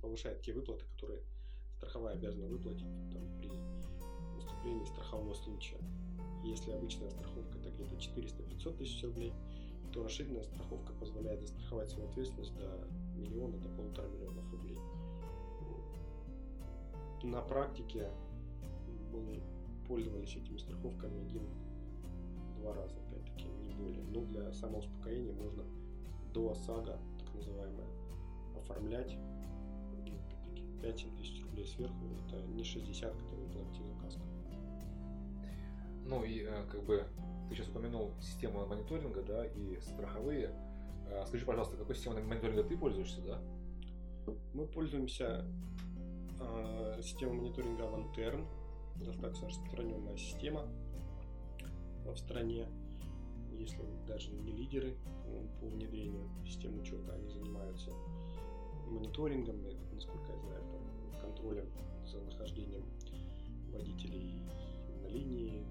повышает те выплаты, которые страховая обязана выплатить там, при наступлении страхового случая. Если обычная страховка это где-то 400-500 тысяч рублей, то расширенная страховка позволяет застраховать свою ответственность до миллиона, до полутора миллионов рублей. На практике мы пользовались этими страховками один-два раза, опять-таки, не более. Но для самоуспокоения можно до ОСАГО, так называемое, оформлять 5-7 тысяч рублей сверху, это не 60, которые платила каска. Ну и э, как бы ты сейчас упомянул систему мониторинга, да, и страховые. Э, скажи, пожалуйста, какой системой мониторинга ты пользуешься, да? Мы пользуемся э, системой мониторинга Avantern, достаточно распространенная система. в стране. Если даже не лидеры по внедрению систем учета, они занимаются мониторингом, насколько я знаю, там, контролем за нахождением водителей на линии.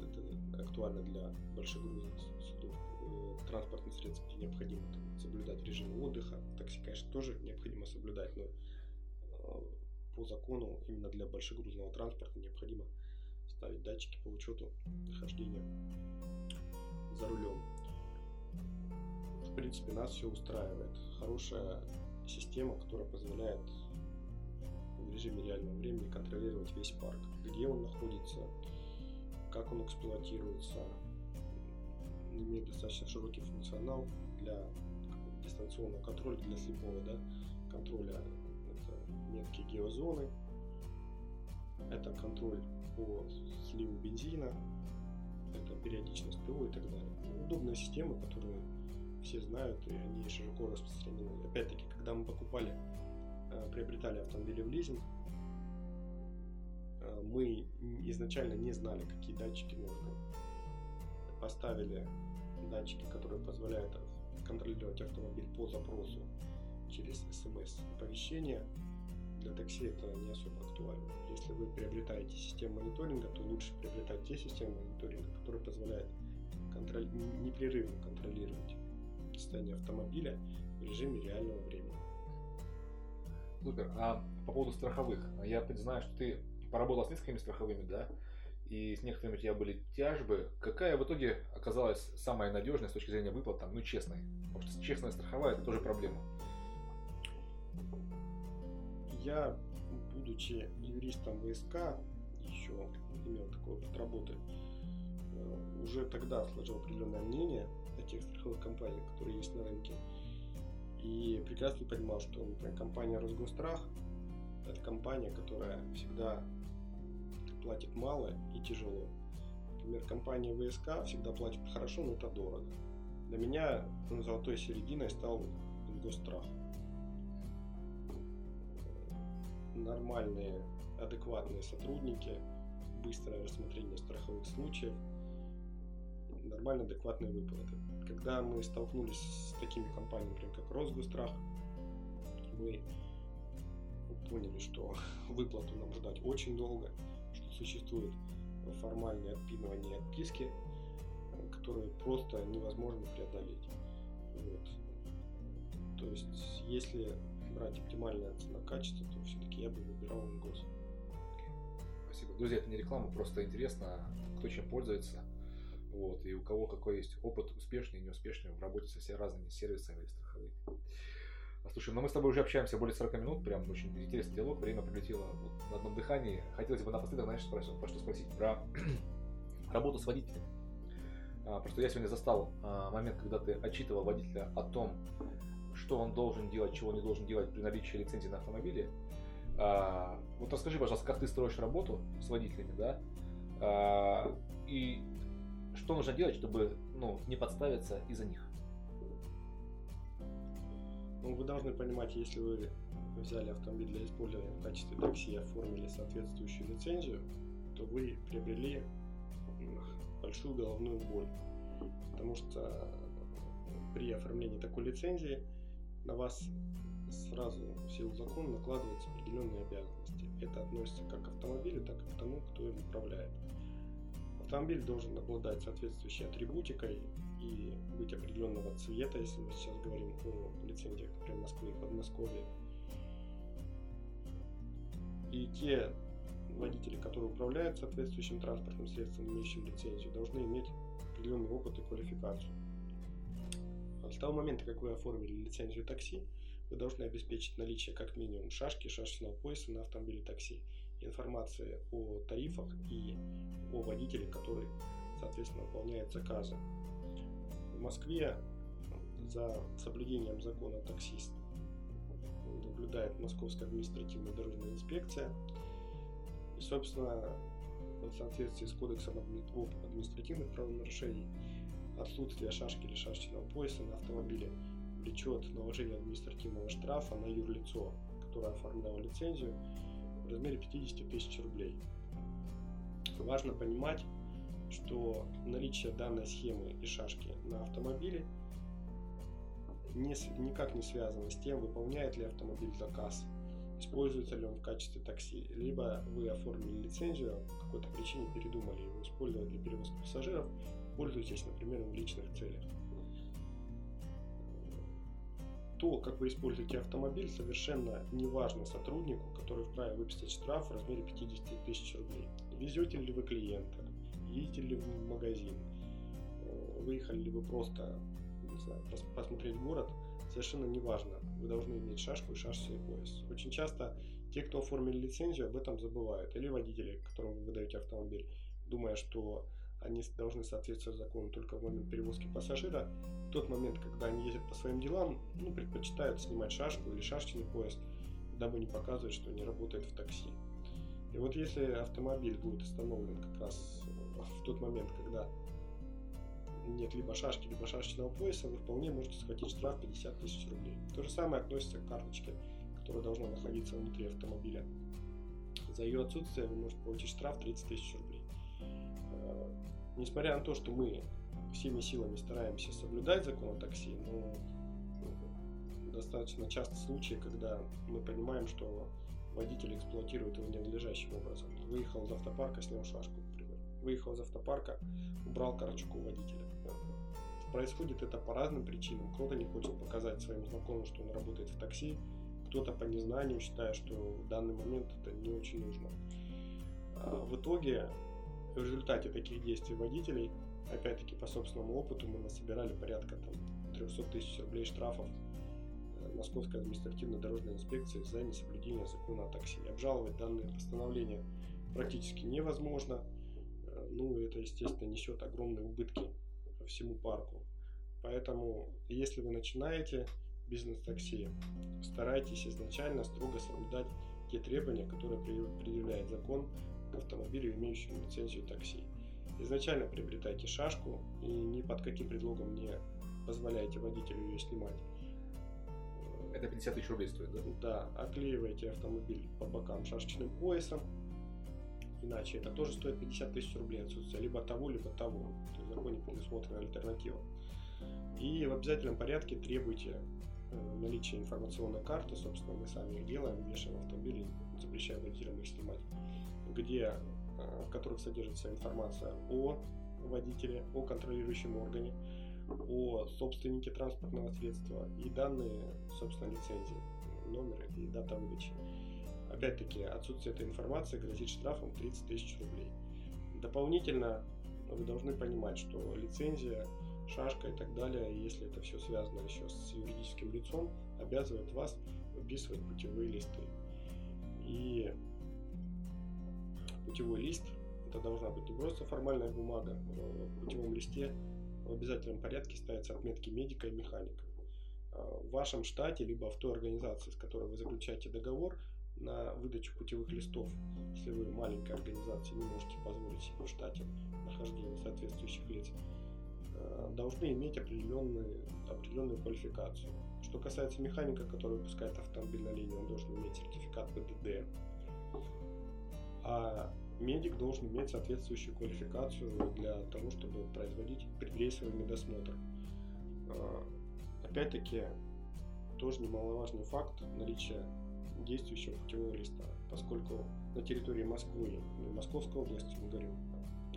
Это актуально для большегрузных судов, э, транспортных средств, где необходимо там, соблюдать режим отдыха. Такси, конечно, тоже необходимо соблюдать, но э, по закону именно для большегрузного транспорта необходимо ставить датчики по учету нахождения за рулем. В принципе, нас все устраивает. Хорошая система, которая позволяет в режиме реального времени контролировать весь парк, где он находится, как он эксплуатируется, имеет достаточно широкий функционал для дистанционного контроля, для слепого да, контроля. Это метки геозоны, это контроль по сливу бензина, это периодичность ТО и так далее. Удобная система, которую все знают, и они широко распространены. Опять-таки, когда мы покупали, э, приобретали автомобили в лизинг, э, мы изначально не знали, какие датчики нужны. Поставили датчики, которые позволяют контролировать автомобиль по запросу через смс-оповещение. Для такси это не особо актуально. Если вы приобретаете систему мониторинга, то лучше приобретать те системы мониторинга, которые позволяют контроль... непрерывно контролировать состояние автомобиля в режиме реального времени. Супер. А по поводу страховых, я знаю, что ты поработал с несколькими страховыми, да? И с некоторыми у тебя были тяжбы. Какая в итоге оказалась самая надежная с точки зрения выплат, там, ну, честной? Потому что честная страховая это тоже проблема. Я, будучи юристом ВСК, еще имел такой опыт работы, э, уже тогда сложил определенное мнение о тех страховых компаниях, которые есть на рынке. И прекрасно понимал, что, например, компания Росгострах – это компания, которая всегда платит мало и тяжело. Например, компания ВСК всегда платит хорошо, но это дорого. Для меня золотой серединой стал Ингострах. Нормальные, адекватные сотрудники, быстрое рассмотрение страховых случаев, нормально адекватные выплаты. Когда мы столкнулись с такими компаниями, например, как Росгострах, мы поняли, что выплату нам ждать очень долго, что существует формальные отпинывания и отписки, которые просто невозможно преодолеть. Вот. То есть, если брать оптимальное цена-качество, то все-таки я бы выбирал МГОС. Спасибо. Друзья, это не реклама, просто интересно, кто чем пользуется. Вот, и у кого какой есть опыт успешный и неуспешный в работе со всеми разными сервисами страховыми. А, слушай, ну мы с тобой уже общаемся более 40 минут, прям очень интересный диалог, время прилетело вот на одном дыхании. Хотелось бы напоследок, знаешь, спросить, про что спросить? Про работу с водителем. А, просто я сегодня застал а, момент, когда ты отчитывал водителя о том, что он должен делать, чего не должен делать при наличии лицензии на автомобиле. А, вот расскажи, пожалуйста, как ты строишь работу с водителями, да? А, и что нужно делать, чтобы ну, не подставиться из-за них? Ну, вы должны понимать, если вы взяли автомобиль для использования в качестве такси и оформили соответствующую лицензию, то вы приобрели большую головную боль. Потому что при оформлении такой лицензии на вас сразу в силу закона накладываются определенные обязанности. Это относится как к автомобилю, так и к тому, кто им управляет. Автомобиль должен обладать соответствующей атрибутикой и быть определенного цвета, если мы сейчас говорим о лицензиях, например, Москвы и Подмосковья. И те водители, которые управляют соответствующим транспортным средством, имеющим лицензию, должны иметь определенный опыт и квалификацию. С того момента, как вы оформили лицензию такси, вы должны обеспечить наличие как минимум шашки, шашечного пояса на автомобиле такси – информации о тарифах и о водителе, который, соответственно, выполняет заказы. В Москве за соблюдением закона таксист наблюдает Московская административная дорожная инспекция. И, собственно, в соответствии с кодексом об административных правонарушений, отсутствие шашки или шашечного пояса на автомобиле влечет наложение административного штрафа на юрлицо, которое оформляло лицензию, в размере 50 тысяч рублей. Важно понимать, что наличие данной схемы и шашки на автомобиле не, никак не связано с тем, выполняет ли автомобиль заказ, используется ли он в качестве такси, либо вы оформили лицензию, по какой-то причине передумали его использовать для перевозки пассажиров, пользуетесь, например, в личных целях. То, как вы используете автомобиль, совершенно не важно сотруднику, который вправе выписать штраф в размере 50 тысяч рублей. Везете ли вы клиента, едете ли вы в магазин, э, выехали ли вы просто не знаю, посмотреть город, совершенно не важно. Вы должны иметь шашку и шашечный пояс. Очень часто те, кто оформили лицензию, об этом забывают. Или водители, которым вы выдаете автомобиль, думая, что они должны соответствовать закону только в момент перевозки пассажира. В тот момент, когда они ездят по своим делам, ну, предпочитают снимать шашку или шашечный пояс, дабы не показывать, что они работают в такси. И вот если автомобиль будет остановлен как раз в тот момент, когда нет либо шашки, либо шашечного пояса, вы вполне можете схватить штраф 50 тысяч рублей. То же самое относится к карточке, которая должна находиться внутри автомобиля. За ее отсутствие вы можете получить штраф 30 тысяч рублей. Э, несмотря на то, что мы всеми силами стараемся соблюдать закон о такси, но ну, достаточно часто случаи, когда мы понимаем, что водитель эксплуатирует его ненадлежащим образом. Выехал из автопарка, снял шашку, например. Выехал из автопарка, убрал карточку водителя. Происходит это по разным причинам. Кто-то не хочет показать своим знакомым, что он работает в такси, кто-то по незнанию считая, что в данный момент это не очень нужно. А в итоге, в результате таких действий водителей, опять-таки по собственному опыту, мы насобирали порядка там, 300 тысяч рублей штрафов э, Московской административной дорожной инспекции за несоблюдение закона о такси. Обжаловать данные постановления практически невозможно. Э, ну, это, естественно, несет огромные убытки всему парку. Поэтому, если вы начинаете бизнес-такси, старайтесь изначально строго соблюдать те требования, которые предъявляет закон автомобилю, имеющему лицензию такси. Изначально приобретайте шашку и ни под каким предлогом не позволяйте водителю ее снимать. Это 50 тысяч рублей стоит, да? Да, оклеивайте автомобиль по бокам шашечным поясом, иначе это тоже стоит 50 тысяч рублей отсутствие либо того, либо того. То есть в законе предусмотрена альтернатива. И в обязательном порядке требуйте э, наличия информационной карты, собственно, мы сами их делаем, вешаем в автомобиле, запрещаем водителям их снимать, где, э, в которых содержится информация о водителе, о контролирующем органе, о собственнике транспортного средства и данные, собственно, лицензии, номер и дата выдачи. Опять-таки, отсутствие этой информации грозит штрафом 30 тысяч рублей. Дополнительно вы должны понимать, что лицензия, шашка и так далее, если это все связано еще с юридическим лицом, обязывает вас выписывать путевые листы. И путевой лист, это должна быть не просто формальная бумага, в путевом листе в обязательном порядке ставятся отметки медика и механика. А в вашем штате, либо в той организации, с которой вы заключаете договор, на выдачу путевых листов, если вы маленькая организация, не можете позволить себе в штате нахождение соответствующих лиц, э, должны иметь определенную, определенную квалификацию. Что касается механика, который выпускает автомобиль на линии, он должен иметь сертификат ПДД. А медик должен иметь соответствующую квалификацию для того, чтобы производить предрейсовый медосмотр. Э, опять-таки, тоже немаловажный факт наличия действующего путевого листа, поскольку на территории Москвы, Московской области, мы говорим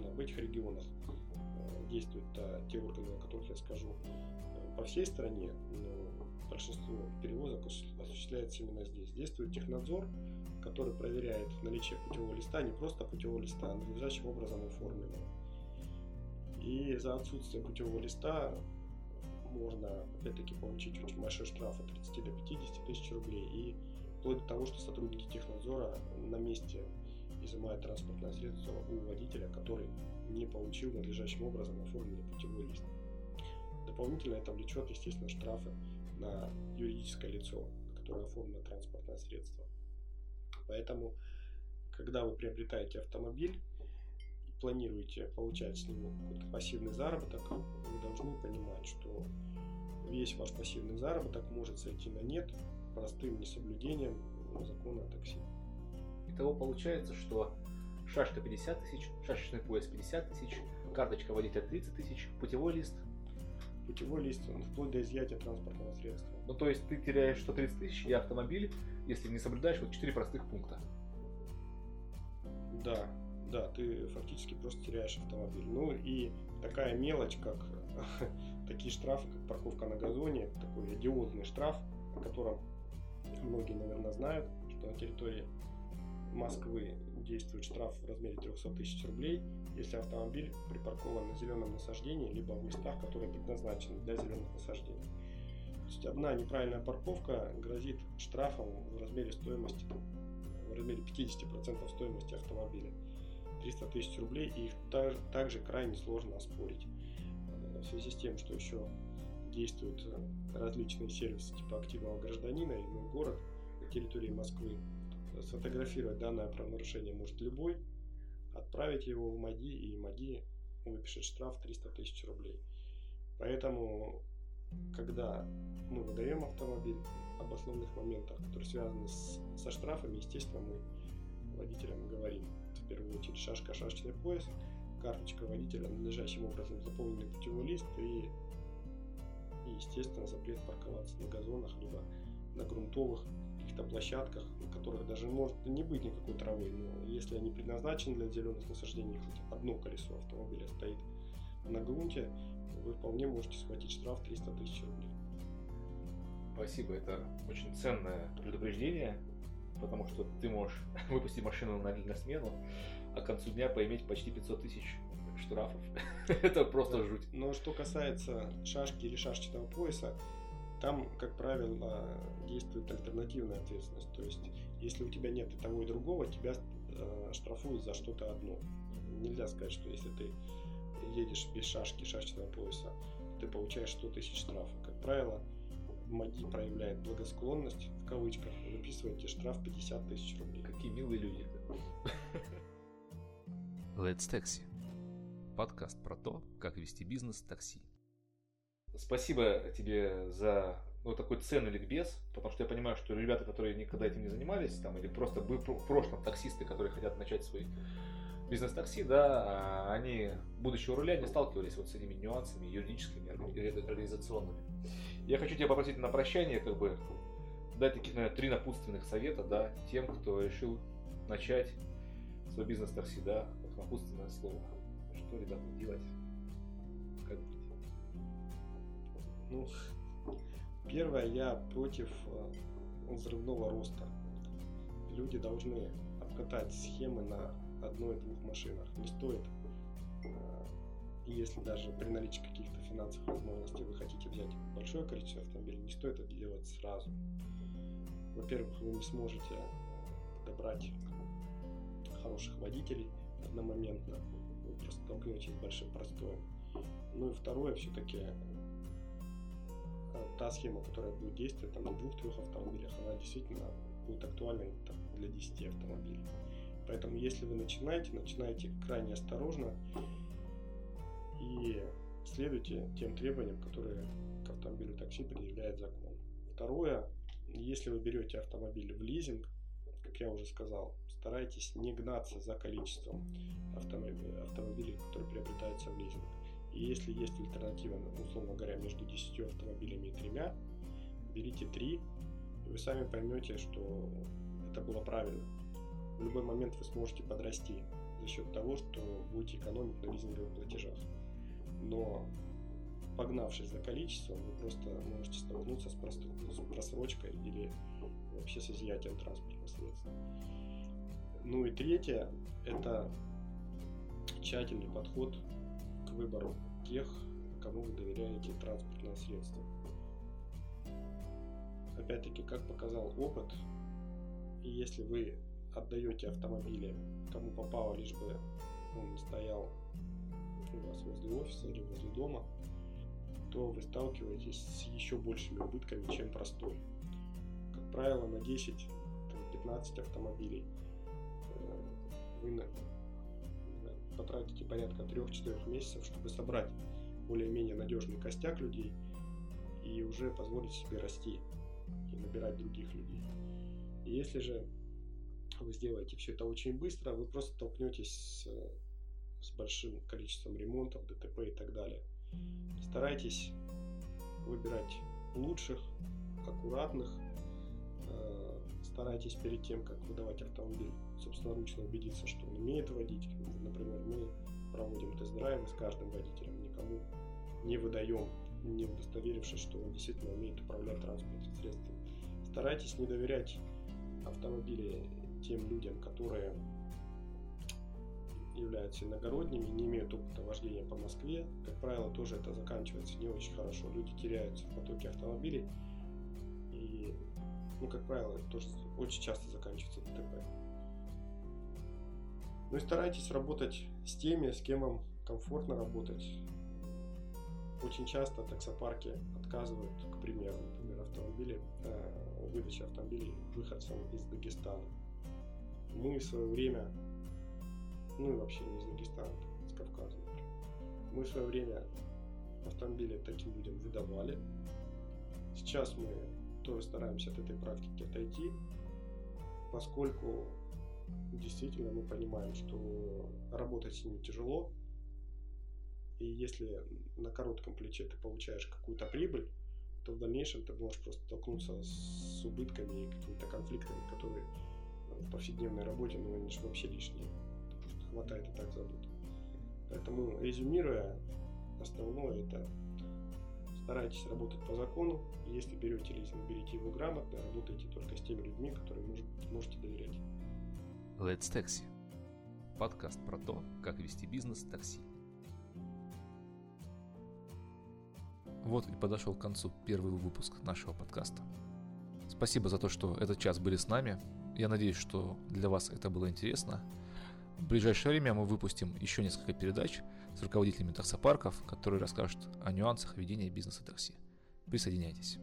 об этих регионах, э, действуют а, те органы, о которых я скажу, э, по всей стране, но большинство перевозок осуществляется именно здесь. Действует технадзор, который проверяет наличие путевого листа, не просто путевого листа, а надлежащим образом оформленного. И за отсутствие путевого листа можно, опять-таки, получить очень большой штраф от 30 до 50 тысяч рублей и вплоть до того, что сотрудники технадзора на месте изымают транспортное средство у водителя, который не получил надлежащим образом оформленный путевой лист. Дополнительно это влечет, естественно, штрафы на юридическое лицо, которое оформлено транспортное средство. Поэтому, когда вы приобретаете автомобиль и планируете получать с него какой-то пассивный заработок, вы должны понимать, что весь ваш пассивный заработок может сойти на нет простым несоблюдением закона о такси. Итого получается, что шашка 50 тысяч, шашечный пояс 50 тысяч, карточка водителя 30 тысяч, путевой лист. Путевой лист, он вплоть до изъятия транспортного средства. Ну, то есть ты теряешь 130 тысяч и автомобиль, если не соблюдаешь вот 4 простых пункта. Да, да, ты фактически просто теряешь автомобиль. Ну и такая мелочь, как такие штрафы, как парковка на газоне, такой одиозный штраф, о котором многие, наверное, знают, что на территории Москвы действует штраф в размере 300 тысяч рублей, если автомобиль припаркован на зеленом насаждении, либо в местах, которые предназначены для зеленых насаждений. То есть одна неправильная парковка грозит штрафом в размере стоимости, в размере 50% стоимости автомобиля. 300 тысяч рублей, и их также крайне сложно оспорить. Э, в связи с тем, что еще действуют различные сервисы типа активного гражданина и мой город на территории Москвы, сфотографировать данное правонарушение может любой, отправить его в МАДИ, и МАДИ выпишет штраф 300 тысяч рублей. Поэтому, когда мы выдаем автомобиль об основных моментах, которые связаны с, со штрафами, естественно, мы водителям говорим, в первую очередь шашка, шашечный пояс, карточка водителя, надлежащим образом заполненный путевой лист и, и, естественно, запрет парковаться на газонах, либо на грунтовых каких-то площадках, на которых даже может не быть никакой травы, но если они предназначены для зеленых насаждений, хоть одно колесо автомобиля стоит на грунте, вы вполне можете схватить штраф 300 тысяч рублей. Спасибо, это очень ценное предупреждение, потому что ты можешь выпустить машину на, на смену, а к концу дня поиметь почти 500 тысяч штрафов. это просто да. жуть. Но что касается шашки или шашечного пояса, там, как правило, действует альтернативная ответственность. То есть, если у тебя нет и того, и другого, тебя э, штрафуют за что-то одно. Нельзя сказать, что если ты едешь без шашки, шашечного пояса, ты получаешь 100 тысяч штрафа. Как правило, МАДИ проявляет благосклонность, в кавычках, выписывает тебе штраф 50 тысяч рублей. Какие милые люди. Let's Taxi. Подкаст про то, как вести бизнес такси. Спасибо тебе за ну, такой ценный ликбез, потому что я понимаю, что ребята, которые никогда этим не занимались, там, или просто были в прошлом таксисты, которые хотят начать свой бизнес-такси, да, а они, будучи у руля, не сталкивались вот с этими нюансами юридическими, организационными. Я хочу тебя попросить на прощание, как бы, дать таких, наверное, три напутственных совета, да, тем, кто решил начать свой бизнес-такси, да, как напутственное слово. Что, ребята, делать? Ну, первое, я против э, взрывного роста. Люди должны обкатать схемы на одной-двух машинах. Не стоит, э, если даже при наличии каких-то финансовых возможностей вы хотите взять большое количество автомобилей, не стоит это делать сразу. Во-первых, вы не сможете подобрать хороших водителей одномоментно, вы просто столкнетесь с большим простоем. Ну и второе, все-таки та схема, которая будет действовать там, на двух-трех автомобилях, она действительно будет актуальна там, для 10 автомобилей. Поэтому если вы начинаете, начинайте крайне осторожно и следуйте тем требованиям, которые к автомобилю такси предъявляет закон. Второе, если вы берете автомобиль в лизинг, как я уже сказал, старайтесь не гнаться за количеством автомобилей, которые приобретаются в лизинг. И если есть альтернатива, условно говоря, между 10 автомобилями и тремя, берите три, и вы сами поймете, что это было правильно. В любой момент вы сможете подрасти за счет того, что будете экономить на лизинговых платежах. Но погнавшись за количеством, вы просто можете столкнуться с, просрочкой или вообще с изъятием транспортных средств. Ну и третье – это тщательный подход к выбору тех, кому вы доверяете транспортное средство. Опять-таки, как показал опыт, и если вы отдаете автомобили кому попало, лишь бы он стоял у вас возле офиса или возле дома, то вы сталкиваетесь с еще большими убытками, чем простой. Как правило, на 10-15 автомобилей э, вы потратите порядка 3-4 месяцев, чтобы собрать более-менее надежный костяк людей и уже позволить себе расти и набирать других людей. И если же вы сделаете все это очень быстро, вы просто столкнетесь с, с большим количеством ремонтов, ДТП и так далее. Старайтесь выбирать лучших, аккуратных, э, старайтесь перед тем, как выдавать автомобиль, собственноручно убедиться, что он умеет водить. Например, мы проводим тест-драйвы с каждым водителем, никому не выдаем, не удостоверившись, что он действительно умеет управлять транспортным средством. Старайтесь не доверять автомобили тем людям, которые являются иногородними, не имеют опыта вождения по Москве. Как правило, тоже это заканчивается не очень хорошо. Люди теряются в потоке автомобилей. И, ну, как правило, это тоже очень часто заканчивается ДТП. Ну и старайтесь работать с теми, с кем вам комфортно работать. Очень часто таксопарки отказывают, к примеру, например, автомобили, э, выдачи автомобилей выходцам из Дагестана. Мы в свое время, ну и вообще не из Дагестана, с Кавказа, например, мы в свое время автомобили таким людям выдавали. Сейчас мы тоже стараемся от этой практики отойти, поскольку действительно мы понимаем, что работать с ними тяжело, и если на коротком плече ты получаешь какую-то прибыль, то в дальнейшем ты можешь просто столкнуться с убытками и какими-то конфликтами, которые в повседневной работе, ну, они же вообще лишние. Хватает и так забыто. Поэтому, резюмируя, основное это старайтесь работать по закону. Если берете лизинг, берите его грамотно, работайте только с теми людьми, которым можете доверять. Let's Taxi. Подкаст про то, как вести бизнес такси. Вот и подошел к концу первый выпуск нашего подкаста. Спасибо за то, что этот час были с нами. Я надеюсь, что для вас это было интересно. В ближайшее время мы выпустим еще несколько передач с руководителями таксопарков, которые расскажут о нюансах ведения бизнеса такси. Присоединяйтесь.